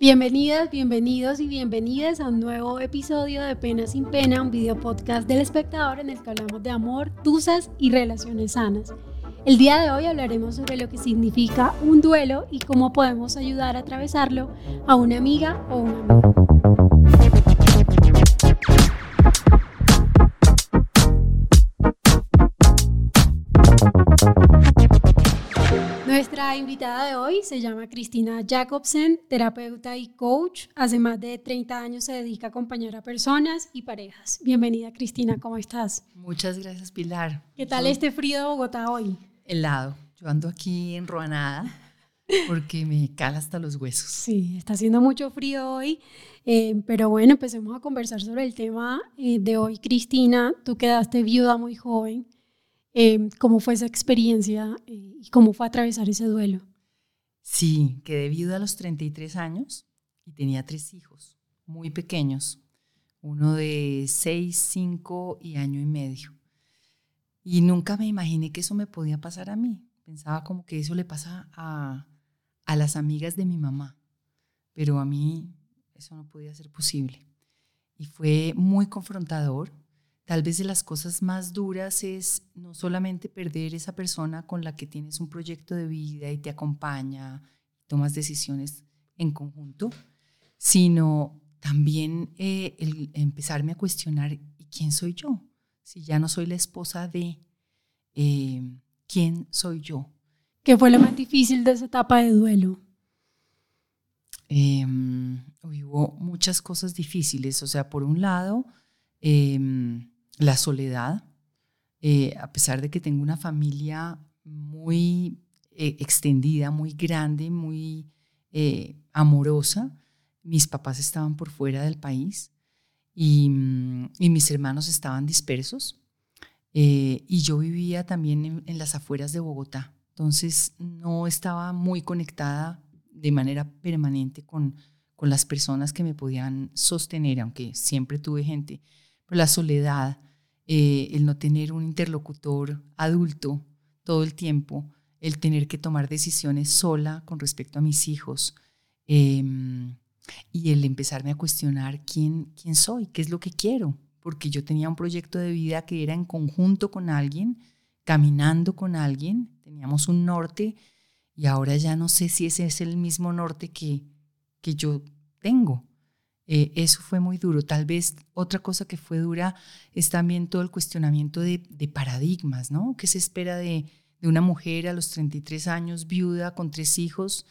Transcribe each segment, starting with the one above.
Bienvenidas, bienvenidos y bienvenidas a un nuevo episodio de Pena sin Pena, un video podcast del espectador en el que hablamos de amor, tusas y relaciones sanas. El día de hoy hablaremos sobre lo que significa un duelo y cómo podemos ayudar a atravesarlo a una amiga o un amigo. Nuestra invitada de hoy se llama Cristina Jacobsen, terapeuta y coach. Hace más de 30 años se dedica a acompañar a personas y parejas. Bienvenida Cristina, ¿cómo estás? Muchas gracias Pilar. ¿Qué tal este frío de Bogotá hoy? Helado. Yo ando aquí en Ruanada porque me cala hasta los huesos. Sí, está haciendo mucho frío hoy, eh, pero bueno, empecemos a conversar sobre el tema eh, de hoy. Cristina, tú quedaste viuda muy joven. Em, cómo fue esa experiencia eh, y cómo fue atravesar ese duelo. Sí, quedé viuda a los 33 años y tenía tres hijos muy pequeños, uno de 6, 5 y año y medio. Y nunca me imaginé que eso me podía pasar a mí. Pensaba como que eso le pasa a, a las amigas de mi mamá, pero a mí eso no podía ser posible. Y fue muy confrontador Tal vez de las cosas más duras es no solamente perder esa persona con la que tienes un proyecto de vida y te acompaña, tomas decisiones en conjunto, sino también eh, el empezarme a cuestionar ¿y quién soy yo? Si ya no soy la esposa de, eh, ¿quién soy yo? ¿Qué fue lo más difícil de esa etapa de duelo? Em, hubo muchas cosas difíciles, o sea, por un lado, em, la soledad, eh, a pesar de que tengo una familia muy eh, extendida, muy grande, muy eh, amorosa, mis papás estaban por fuera del país y, mm, mis hermanos estaban dispersos y yo vivía también en, las afueras de Bogotá, entonces no estaba muy conectada de manera permanente con, con las personas que me podían sostener, aunque siempre tuve gente la soledad, eh, el no tener un interlocutor adulto todo el tiempo, el tener que tomar decisiones sola con respecto a mis hijos em, y el empezarme a cuestionar quién, quién soy, qué es lo que quiero, porque yo tenía un proyecto de vida que era en conjunto con alguien, caminando con alguien, teníamos un norte y ahora ya no sé si ese es el mismo norte que, que yo tengo. Eh, eso fue muy duro. Tal vez otra cosa que fue dura es también todo el cuestionamiento de, paradigmas, ¿no? ¿Qué se espera de, una mujer a los 33 años, viuda, con tres hijos?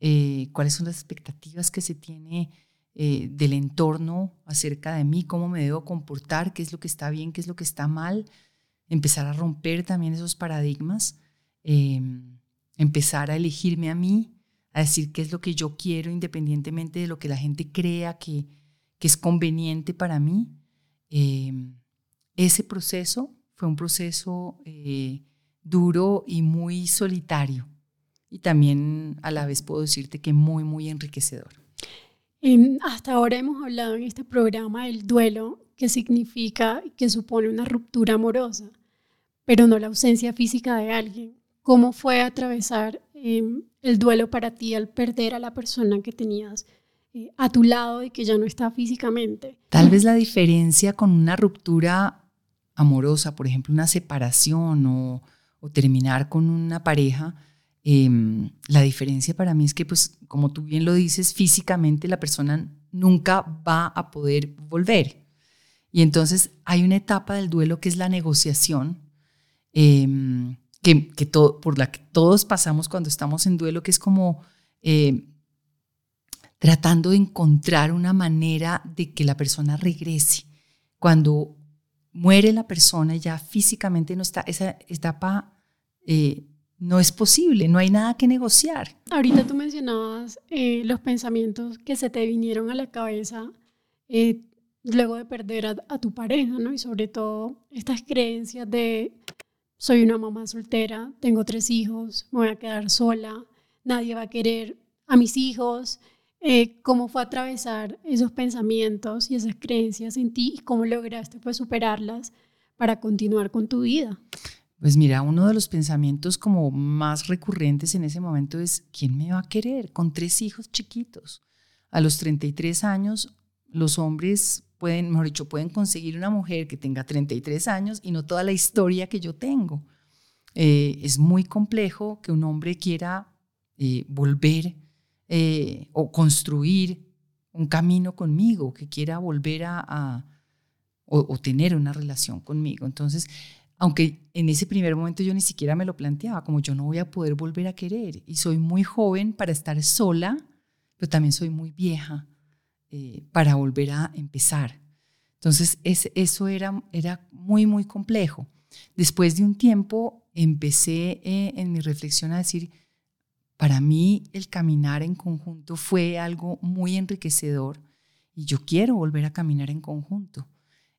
Eh, ¿Cuáles son las expectativas que se tiene eh, del entorno acerca de mí? ¿Cómo me debo comportar? ¿Qué es lo que está bien? ¿Qué es lo que está mal? Empezar a romper también esos paradigmas. empezar a elegirme a mí a decir qué es lo que yo quiero independientemente de lo que la gente crea que, que es conveniente para mí. Em, ese proceso fue un proceso eh, duro y muy solitario y también a la vez puedo decirte que muy, muy enriquecedor. Em, hasta ahora hemos hablado en este programa del duelo, que significa que supone una ruptura amorosa, pero no la ausencia física de alguien. ¿Cómo fue atravesar em, el duelo para ti al perder a la persona que tenías eh, a tu lado y que ya no está físicamente. Tal vez la diferencia con una ruptura amorosa, por ejemplo, una separación o, terminar con una pareja, em, la diferencia para mí es que, pues, como tú bien lo dices, físicamente la persona nunca va a poder volver. Y entonces hay una etapa del duelo que es la negociación. Em, que, que todo, por la que todos pasamos cuando estamos en duelo, que es como eh, tratando de encontrar una manera de que la persona regrese. Cuando muere la persona, ya físicamente no está, esa etapa eh, no es posible, no hay nada que negociar. Ahorita tú mencionabas eh, los pensamientos que se te vinieron a la cabeza eh, luego de perder a, tu pareja, ¿no? Y sobre todo estas creencias de soy una mamá soltera, tengo tres hijos, me voy a quedar sola, nadie va a querer a mis hijos. Eh, ¿Cómo fue atravesar esos pensamientos y esas creencias en ti y cómo lograste pues, superarlas para continuar con tu vida? Pues mira, uno de los pensamientos como más recurrentes en ese momento es, ¿quién me va a querer con tres hijos chiquitos? A los 33 años, los hombres pueden, mejor dicho, pueden conseguir una mujer que tenga 33 años y no toda la historia que yo tengo. Eh, es muy complejo que un hombre quiera eh, volver eh, o construir un camino conmigo, que quiera volver a, o, tener una relación conmigo. Entonces, aunque en ese primer momento yo ni siquiera me lo planteaba, como yo no voy a poder volver a querer y soy muy joven para estar sola, pero también soy muy vieja eh, para volver a empezar. Entonces, eso era, era muy, muy complejo. Después de un tiempo, empecé eh, en mi reflexión a decir, para mí el caminar en conjunto fue algo muy enriquecedor y yo quiero volver a caminar en conjunto.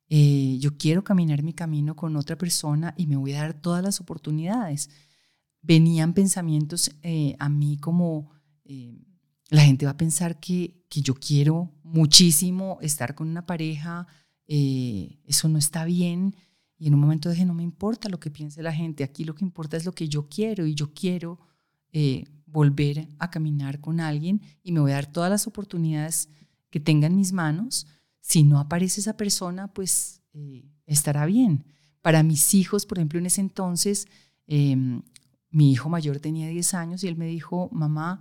Eh, yo quiero caminar mi camino con otra persona y me voy a dar todas las oportunidades. Venían pensamientos a mí como, la gente va a pensar que, que, yo quiero muchísimo estar con una pareja, eso no está bien. Y en un momento dije, no me importa lo que piense la gente, aquí lo que importa es lo que yo quiero y yo quiero volver a caminar con alguien y me voy a dar todas las oportunidades que tenga en mis manos si no aparece esa persona, pues eh, estará bien. Para mis hijos, por ejemplo, en ese entonces, em, mi hijo mayor tenía 10 años y él me dijo, mamá,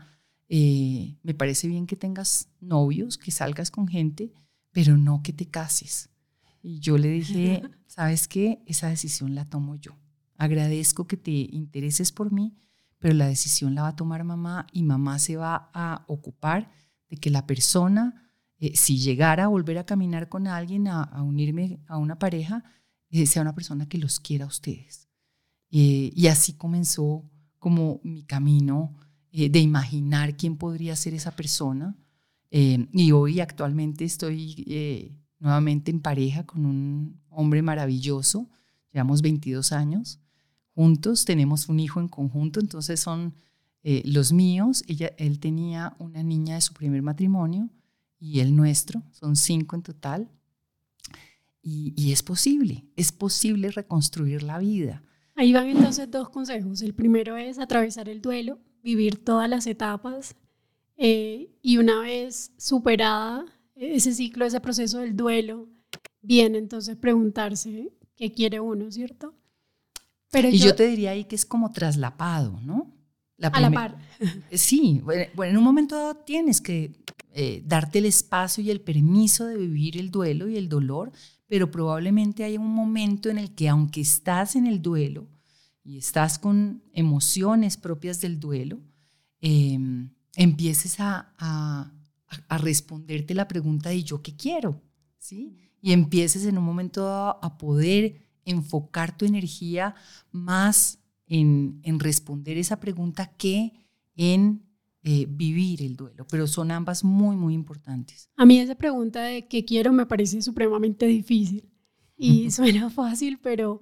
eh, me parece bien que tengas novios, que salgas con gente, pero no que te cases. Y yo le dije, ¿sabes qué? Esa decisión la tomo yo. Agradezco que te intereses por mí, pero la decisión la va a tomar mamá y mamá se va a ocupar de que la persona eh, si llegara a volver a caminar con alguien, a, unirme a una pareja, eh, sea una persona que los quiera a ustedes. Eh, y así comenzó como mi camino de imaginar quién podría ser esa persona. y hoy actualmente estoy nuevamente en pareja con un hombre maravilloso, llevamos 22 años juntos, tenemos un hijo en conjunto, entonces son los míos, ella, él tenía una niña de su primer matrimonio, y el nuestro, son cinco en total. Y, es posible, es posible reconstruir la vida. Ahí van entonces dos consejos. El primero es atravesar el duelo, vivir todas las etapas eh, y una vez superada ese ciclo, ese proceso del duelo, viene entonces preguntarse qué quiere uno, ¿cierto? Pero y yo, te diría ahí que es como traslapado, ¿no? La a la par. Sí, bueno, en un momento tienes que eh, darte el espacio y el permiso de vivir el duelo y el dolor, pero probablemente hay un momento en el que aunque estás en el duelo y estás con emociones propias del duelo, em, empieces a, a, a, responderte la pregunta de yo qué quiero, ¿sí? Y empieces en un momento a, poder enfocar tu energía más en, en responder esa pregunta que en eh, vivir el duelo, pero son ambas muy, muy importantes. A mí esa pregunta de qué quiero me parece supremamente difícil y suena fácil, pero...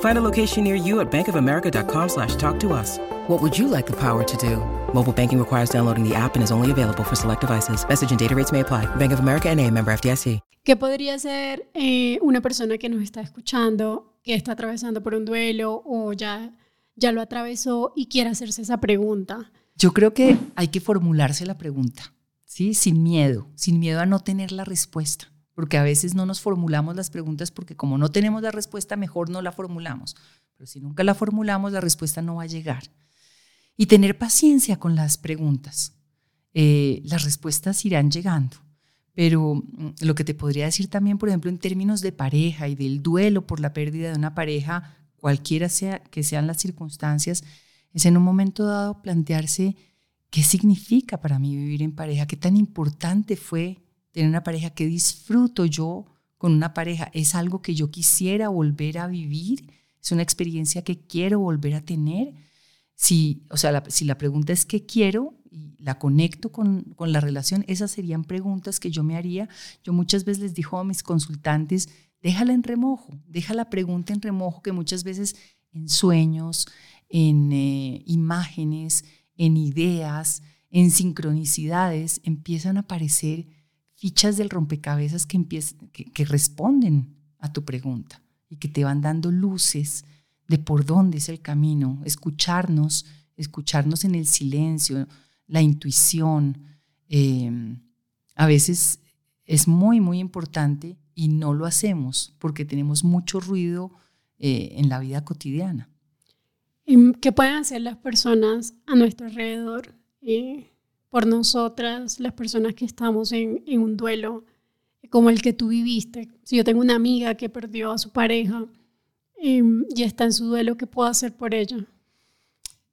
Find a location near you at bankofamerica.com slash talk to us. What would you like the power to do? Mobile banking requires downloading the app and is only available for select devices. Message and data rates may apply. Bank of America NA, member FDIC. ¿Qué podría ser eh, una persona que nos está escuchando, que está atravesando por un duelo o ya, ya lo atravesó y quiere hacerse esa pregunta? Yo creo que hay que formularse la pregunta, ¿sí? Sin miedo, sin miedo a no tener la respuesta porque a veces no nos formulamos las preguntas porque como no tenemos la respuesta, mejor no la formulamos. Pero si nunca la formulamos, la respuesta no va a llegar. Y tener paciencia con las preguntas. Eh, las respuestas irán llegando, pero mm, lo que te podría decir también, por ejemplo, en términos de pareja y del duelo por la pérdida de una pareja, cualquiera sea que sean las circunstancias, es en un momento dado plantearse qué significa para mí vivir en pareja, qué tan importante fue tener una pareja, qué disfruto yo con una pareja, es algo que yo quisiera volver a vivir, es una experiencia que quiero volver a tener. Si, o sea, si la pregunta es qué quiero, y la conecto con, con, la relación, esas serían preguntas que yo me haría. Yo muchas veces les digo a mis consultantes, déjala en remojo, deja la pregunta en remojo que muchas veces en sueños, en eh, imágenes, en ideas, en sincronicidades, empiezan a aparecer fichas del rompecabezas que, que, responden a tu pregunta y que te van dando luces de por dónde es el camino, escucharnos, escucharnos en el silencio, la intuición. Em, a veces es muy, muy importante y no lo hacemos porque tenemos mucho ruido eh, en la vida cotidiana. ¿Qué pueden hacer las personas a nuestro alrededor eh, por nosotras, las personas que estamos en, en, un duelo como el que tú viviste? Si yo tengo una amiga que perdió a su pareja em, y está en su duelo, ¿qué puedo hacer por ella?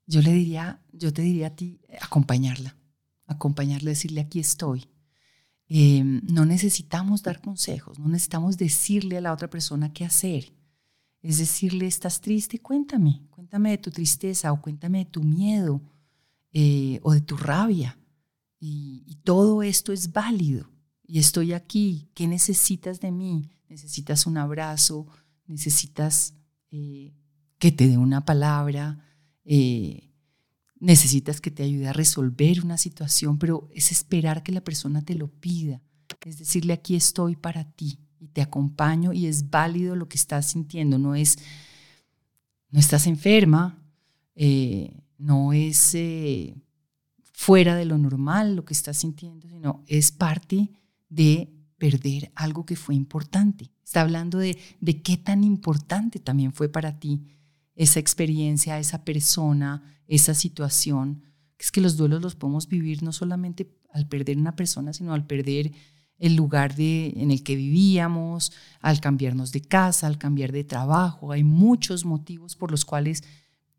Yo le diría, yo te diría a ti, acompañarla, acompañarla, decirle aquí estoy. Em, no necesitamos dar consejos, no necesitamos decirle a la otra persona qué hacer. Es decirle, estás triste, cuéntame, cuéntame de tu tristeza o cuéntame de tu miedo eh, o de tu rabia. Y, todo esto es válido. Y estoy aquí. ¿Qué necesitas de mí? ¿Necesitas un abrazo? ¿Necesitas eh, que te dé una palabra? Eh, necesitas que te ayude a resolver una situación, pero es esperar que la persona te lo pida. Es decirle, aquí estoy para ti y te acompaño y es válido lo que estás sintiendo. No es, no estás enferma, eh, no es fuera de lo normal lo que estás sintiendo, sino es parte de perder algo que fue importante. Está hablando de, de qué tan importante también fue para ti esa experiencia, esa persona, esa situación. Es que los duelos los podemos vivir no solamente al perder una persona, sino al perder el lugar de, en el que vivíamos, al cambiarnos de casa, al cambiar de trabajo. Hay muchos motivos por los cuales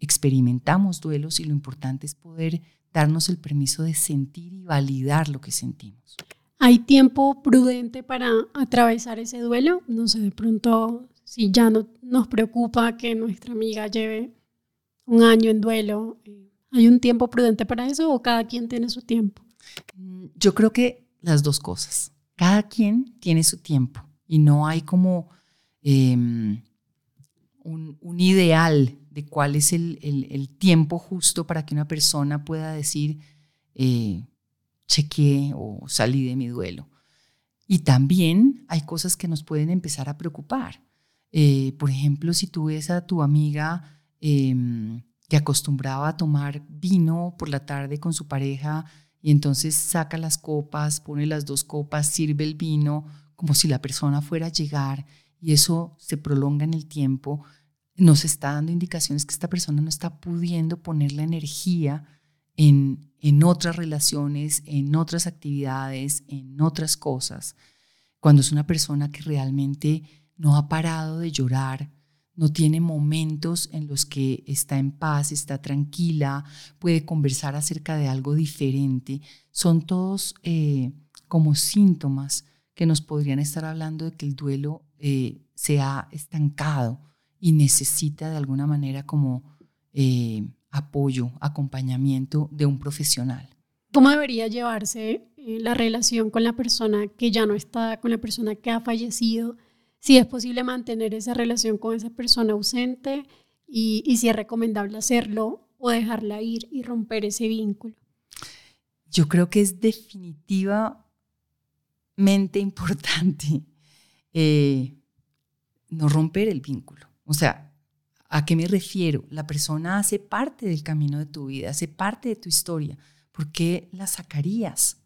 experimentamos duelos y lo importante es poder darnos el permiso de sentir y validar lo que sentimos. ¿Hay tiempo prudente para atravesar ese duelo? No sé, de pronto si ya no nos preocupa que nuestra amiga lleve un año en duelo, eh, ¿hay un tiempo prudente para eso o cada quien tiene su tiempo? Mm, yo creo que las dos cosas. Cada quien tiene su tiempo y no hay como em, un, ideal de cuál es el, tiempo justo para que una persona pueda decir, eh, chequeé o salí de mi duelo. Y también hay cosas que nos pueden empezar a preocupar. Eh, por ejemplo, si tú ves a tu amiga em, que acostumbraba a tomar vino por la tarde con su pareja y entonces saca las copas, pone las dos copas, sirve el vino como si la persona fuera a llegar y eso se prolonga en el tiempo, nos está dando indicaciones que esta persona no está pudiendo poner la energía en, en otras relaciones, en otras actividades, en otras cosas. Cuando es una persona que realmente no ha parado de llorar, no tiene momentos en los que está en paz, está tranquila, puede conversar acerca de algo diferente. Son todos eh, como síntomas que nos podrían estar hablando de que el duelo eh, se ha estancado y necesita de alguna manera como eh, apoyo, acompañamiento de un profesional. ¿Cómo debería llevarse la relación con la persona que ya no está, con la persona que ha fallecido? si es posible mantener esa relación con esa persona ausente y, si es recomendable hacerlo o dejarla ir y romper ese vínculo. Yo creo que es definitivamente importante eh, no romper el vínculo. O sea, ¿a qué me refiero? La persona hace parte del camino de tu vida, hace parte de tu historia. ¿Por qué la sacarías?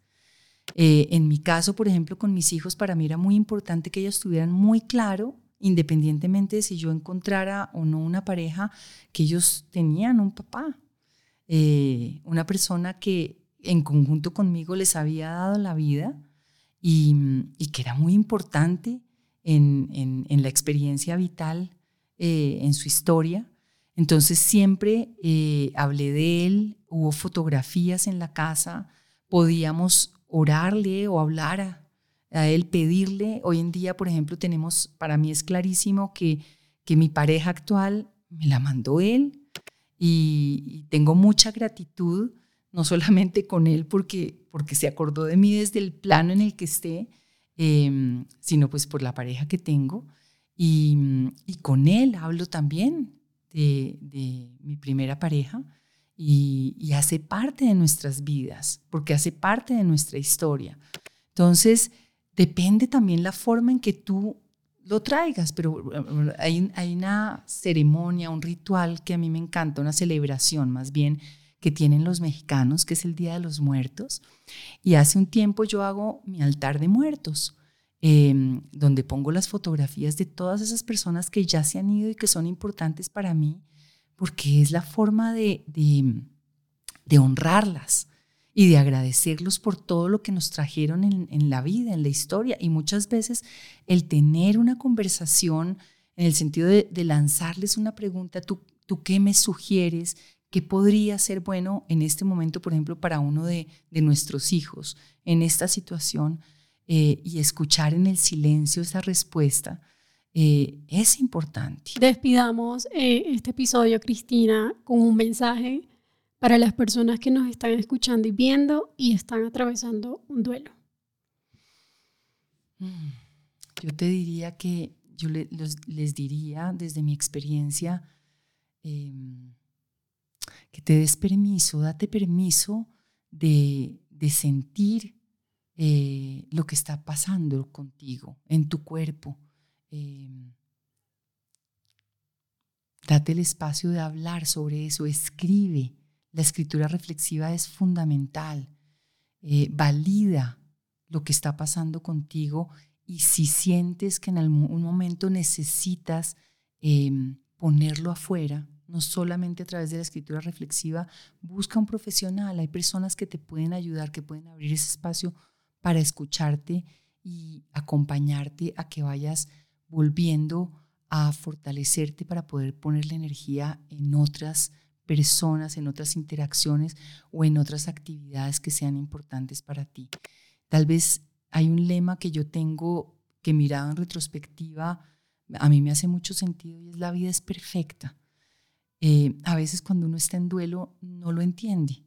Eh, en mi caso, por ejemplo, con mis hijos, para mí era muy importante que ellos tuvieran muy claro, independientemente de si yo encontrara o no una pareja, que ellos tenían un papá, eh, una persona que en conjunto conmigo les había dado la vida y, que era muy importante en, la experiencia vital, eh, en su historia. Entonces siempre eh, hablé de él, hubo fotografías en la casa, podíamos orarle o hablar a, él, pedirle. Hoy en día, por ejemplo, tenemos, para mí es clarísimo que, que mi pareja actual me la mandó él y, tengo mucha gratitud, no solamente con él porque, porque se acordó de mí desde el plano en el que esté, em, sino pues por la pareja que tengo. Y, con él hablo también de, mi primera pareja y, hace parte de nuestras vidas, porque hace parte de nuestra historia. Entonces, depende también la forma en que tú lo traigas, pero hay, hay una ceremonia, un ritual que a mí me encanta, una celebración más bien que tienen los mexicanos, que es el Día de los Muertos. Y hace un tiempo yo hago mi altar de muertos, em, donde pongo las fotografías de todas esas personas que ya se han ido y que son importantes para mí, porque es la forma de, de, honrarlas y de agradecerlos por todo lo que nos trajeron en, la vida, en la historia. Y muchas veces el tener una conversación en el sentido de, lanzarles una pregunta, ¿tú, ¿tú qué me sugieres? ¿Qué podría ser bueno en este momento, por ejemplo, para uno de, nuestros hijos en esta situación? Eh, y escuchar en el silencio esa respuesta eh, es importante. Despidamos eh, este episodio, Cristina, con un mensaje para las personas que nos están escuchando y viendo y están atravesando un duelo? Mm, yo te diría que, yo les diría desde mi experiencia, em, que te des permiso, date permiso de, sentir eh, lo que está pasando contigo, en tu cuerpo. Em, date el espacio de hablar sobre eso, escribe, la escritura reflexiva es fundamental, eh, valida lo que está pasando contigo y si sientes que en algún momento necesitas em, ponerlo afuera, no solamente a través de la escritura reflexiva, busca un profesional. Hay personas que te pueden ayudar, que pueden abrir ese espacio para escucharte y acompañarte a que vayas volviendo a fortalecerte para poder poner la energía en otras personas, en otras interacciones o en otras actividades que sean importantes para ti. Tal vez hay un lema que yo tengo que mirado en retrospectiva, a mí me hace mucho sentido y es la vida es perfecta. Eh, a veces cuando uno está en duelo no lo entiende.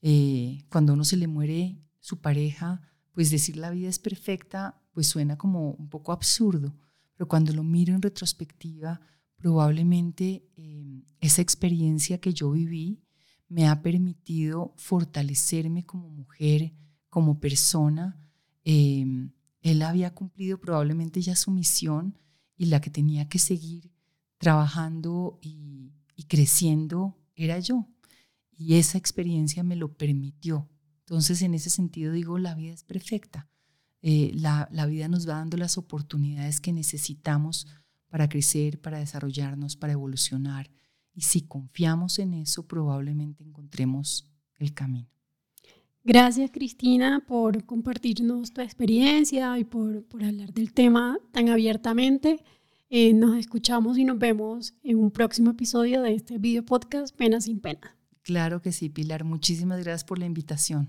Eh, cuando uno se le muere su pareja, pues decir la vida es perfecta, pues suena como un poco absurdo, pero cuando lo miro en retrospectiva, probablemente em, esa experiencia que yo viví me ha permitido fortalecerme como mujer, como persona. Em, él había cumplido probablemente ya su misión y la que tenía que seguir trabajando y, creciendo era yo. Y esa experiencia me lo permitió. Entonces, en ese sentido digo, la vida es perfecta. Eh, la, vida nos va dando las oportunidades que necesitamos para crecer, para desarrollarnos, para evolucionar. Y si confiamos en eso, probablemente encontremos el camino. Gracias Cristina por compartirnos tu experiencia y por, por hablar del tema tan abiertamente. Eh, nos escuchamos y nos vemos en un próximo episodio de este video podcast Pena sin Pena. Claro que sí, Pilar. Muchísimas gracias por la invitación.